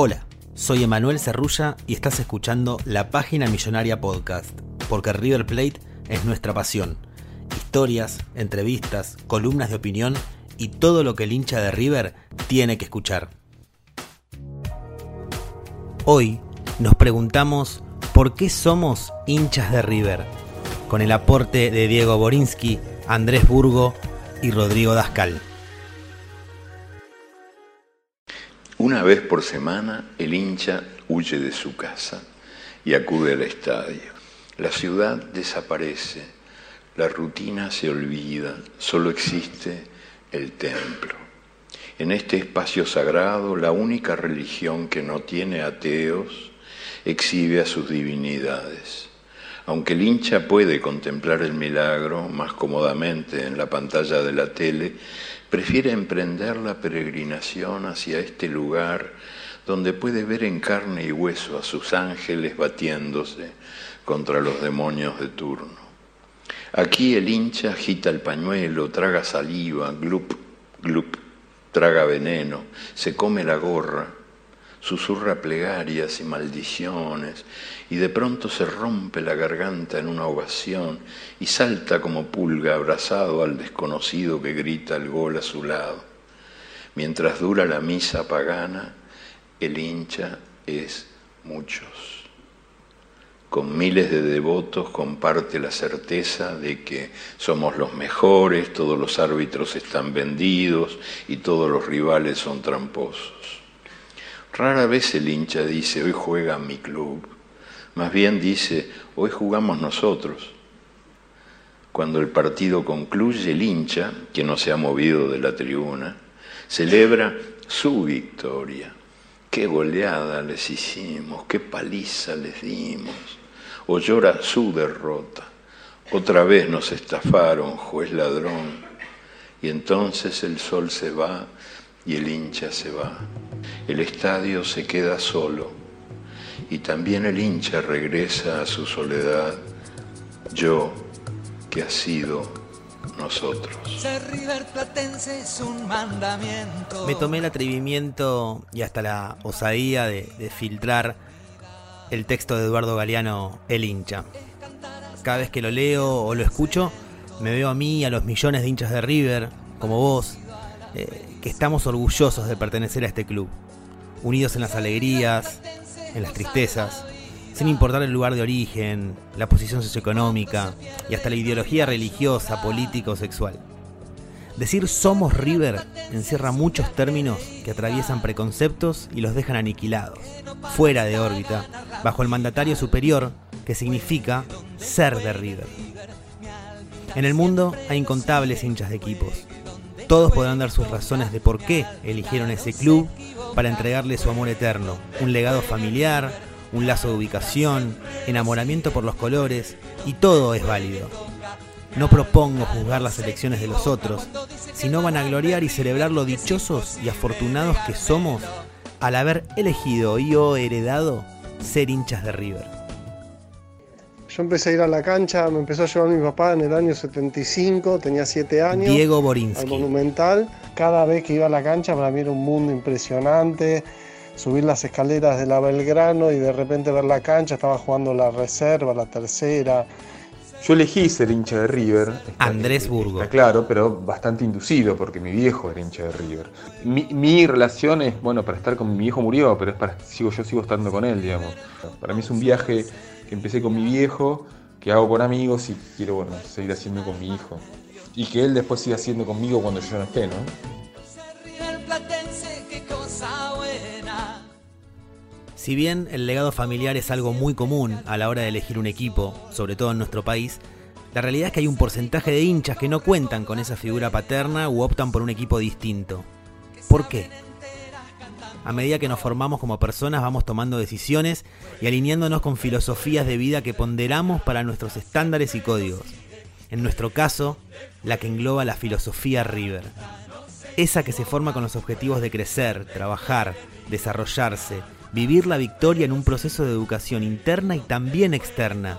Hola, soy Emanuel Cerrulla y estás escuchando la Página Millonaria Podcast, porque River Plate es nuestra pasión. Historias, entrevistas, columnas de opinión y todo lo que el hincha de River tiene que escuchar. Hoy nos preguntamos por qué somos hinchas de River, con el aporte de Diego Borinsky, Andrés Burgo y Rodrigo Dascal. Una vez por semana el hincha huye de su casa y acude al estadio. La ciudad desaparece, la rutina se olvida, solo existe el templo. En este espacio sagrado, la única religión que no tiene ateos exhibe a sus divinidades. Aunque el hincha puede contemplar el milagro más cómodamente en la pantalla de la tele, prefiere emprender la peregrinación hacia este lugar donde puede ver en carne y hueso a sus ángeles batiéndose contra los demonios de turno. Aquí el hincha agita el pañuelo, traga saliva, glup, glup, traga veneno, se come la gorra, susurra plegarias y maldiciones, y de pronto se rompe la garganta en una ovación y salta como pulga abrazado al desconocido que grita el gol a su lado. Mientras dura la misa pagana, el hincha es muchos. Con miles de devotos comparte la certeza de que somos los mejores, todos los árbitros están vendidos y todos los rivales son tramposos. Rara vez el hincha dice, hoy juega mi club. Más bien dice, hoy jugamos nosotros. Cuando el partido concluye, el hincha, que no se ha movido de la tribuna, celebra su victoria. Qué goleada les hicimos, qué paliza les dimos. O llora su derrota. Otra vez nos estafaron, juez ladrón. Y entonces el sol se va y el hincha se va. El estadio se queda solo y también el hincha regresa a su soledad, yo que ha sido nosotros. Me tomé el atrevimiento y hasta la osadía de, de filtrar el texto de Eduardo Galeano, El hincha. Cada vez que lo leo o lo escucho, me veo a mí y a los millones de hinchas de River, como vos, eh, que estamos orgullosos de pertenecer a este club, unidos en las alegrías, en las tristezas, sin importar el lugar de origen, la posición socioeconómica y hasta la ideología religiosa, política o sexual. Decir somos River encierra muchos términos que atraviesan preconceptos y los dejan aniquilados, fuera de órbita, bajo el mandatario superior que significa ser de River. En el mundo hay incontables hinchas de equipos, todos podrán dar sus razones de por qué eligieron ese club para entregarle su amor eterno, un legado familiar, un lazo de ubicación, enamoramiento por los colores, y todo es válido. No propongo juzgar las elecciones de los otros, sino van a gloriar y celebrar lo dichosos y afortunados que somos al haber elegido y o heredado ser hinchas de River. Yo empecé a ir a la cancha, me empezó a llevar mi papá en el año 75, tenía 7 años. Diego Borinsky. Al Monumental. Cada vez que iba a la cancha para mí era un mundo impresionante. Subir las escaleras de la Belgrano y de repente ver la cancha, estaba jugando la reserva, la tercera. Yo elegí ser hincha de River. Andrés Burgo. claro, pero bastante inducido porque mi viejo era hincha de River. Mi, relación es, bueno, para estar con mi viejo murió, pero es para sigo yo sigo estando con él, digamos. Para mí es un viaje que empecé con mi viejo, que hago con amigos y quiero, bueno, seguir haciendo con mi hijo. Y que él después siga haciendo conmigo cuando yo no esté, ¿no? Si bien el legado familiar es algo muy común a la hora de elegir un equipo, sobre todo en nuestro país, la realidad es que hay un porcentaje de hinchas que no cuentan con esa figura paterna u optan por un equipo distinto. ¿Por qué? A medida que nos formamos como personas vamos tomando decisiones y alineándonos con filosofías de vida que ponderamos para nuestros estándares y códigos. En nuestro caso, la que engloba la filosofía River. Esa que se forma con los objetivos de crecer, trabajar, desarrollarse, Vivir la victoria en un proceso de educación interna y también externa.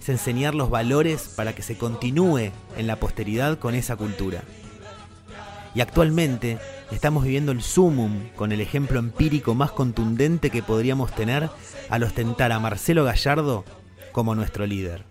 Es enseñar los valores para que se continúe en la posteridad con esa cultura. Y actualmente estamos viviendo el sumum con el ejemplo empírico más contundente que podríamos tener al ostentar a Marcelo Gallardo como nuestro líder.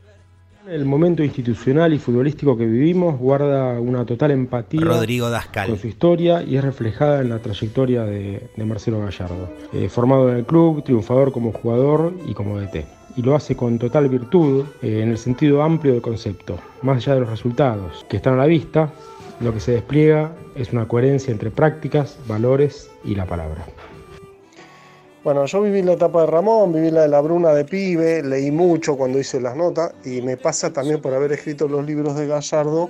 El momento institucional y futbolístico que vivimos guarda una total empatía Rodrigo con su historia y es reflejada en la trayectoria de, Marcelo Gallardo. Eh, formado en el club, triunfador como jugador y como DT. Y lo hace con total virtud eh, en el sentido amplio del concepto. Más allá de los resultados que están a la vista, lo que se despliega es una coherencia entre prácticas, valores y la palabra. Bueno, yo viví la etapa de Ramón, viví la de la Bruna de pibe, leí mucho cuando hice las notas y me pasa también por haber escrito los libros de Gallardo.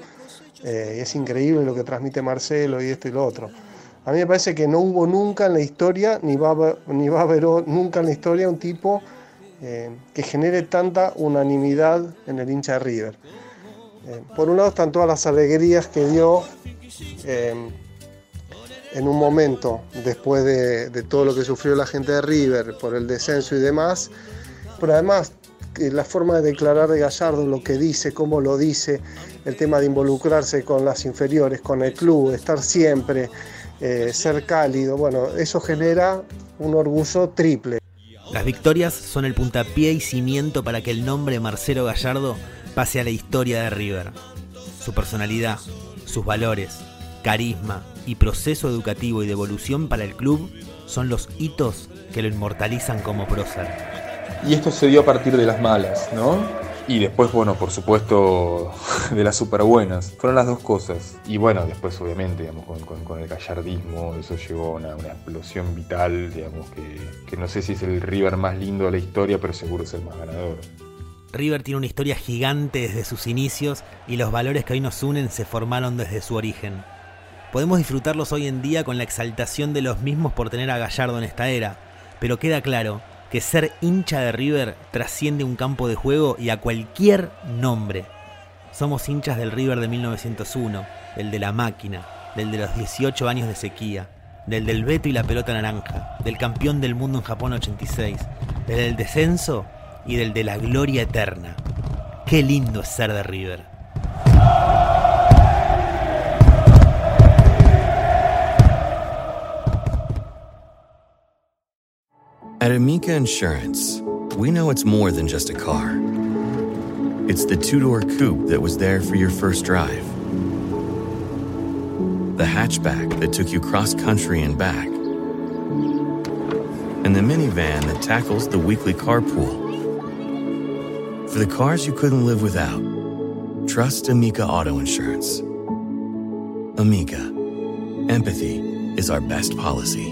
Eh, es increíble lo que transmite Marcelo y esto y lo otro. A mí me parece que no hubo nunca en la historia, ni va a haber, nunca en la historia un tipo eh, que genere tanta unanimidad en el hincha de River. Eh, por un lado están todas las alegrías que dio en un momento, después de, todo lo que sufrió la gente de River por el descenso y demás, pero además la forma de declarar de Gallardo, lo que dice, cómo lo dice, el tema de involucrarse con las inferiores, con el club, estar siempre, eh, ser cálido, bueno, eso genera un orgullo triple. Las victorias son el puntapié y cimiento para que el nombre Marcelo Gallardo pase a la historia de River. Su personalidad, sus valores, carisma, y proceso educativo y de evolución para el club son los hitos que lo inmortalizan como prócer. Y esto se dio a partir de las malas, ¿no? Y después, bueno, por supuesto, de las super buenas. Fueron las dos cosas. Y bueno, después, obviamente, digamos, con, el gallardismo, eso llegó a una, explosión vital, digamos, que, que no sé si es el River más lindo de la historia, pero seguro es el más ganador. River tiene una historia gigante desde sus inicios y los valores que hoy nos unen se formaron desde su origen podemos disfrutarlos hoy en día con la exaltación de los mismos por tener a Gallardo en esta era, pero queda claro que ser hincha de River trasciende un campo de juego y a cualquier nombre. Somos hinchas del River de 1901, del de la máquina, del de los 18 años de sequía, del del Beto y la pelota naranja, del campeón del mundo en Japón 86, del del descenso y del de la gloria eterna. Qué lindo es ser de River. At Amica Insurance, we know it's more than just a car. It's the two door coupe that was there for your first drive, the hatchback that took you cross country and back, and the minivan that tackles the weekly carpool. For the cars you couldn't live without, trust Amica Auto Insurance. Amica, empathy is our best policy.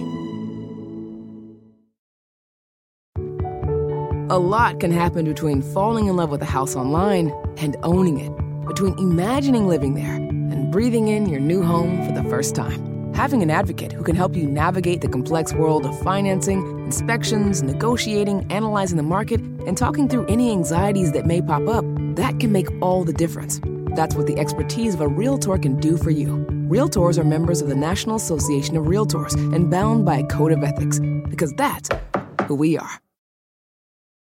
A lot can happen between falling in love with a house online and owning it, between imagining living there and breathing in your new home for the first time. Having an advocate who can help you navigate the complex world of financing, inspections, negotiating, analyzing the market, and talking through any anxieties that may pop up, that can make all the difference. That's what the expertise of a Realtor can do for you. Realtors are members of the National Association of Realtors and bound by a code of ethics, because that's who we are.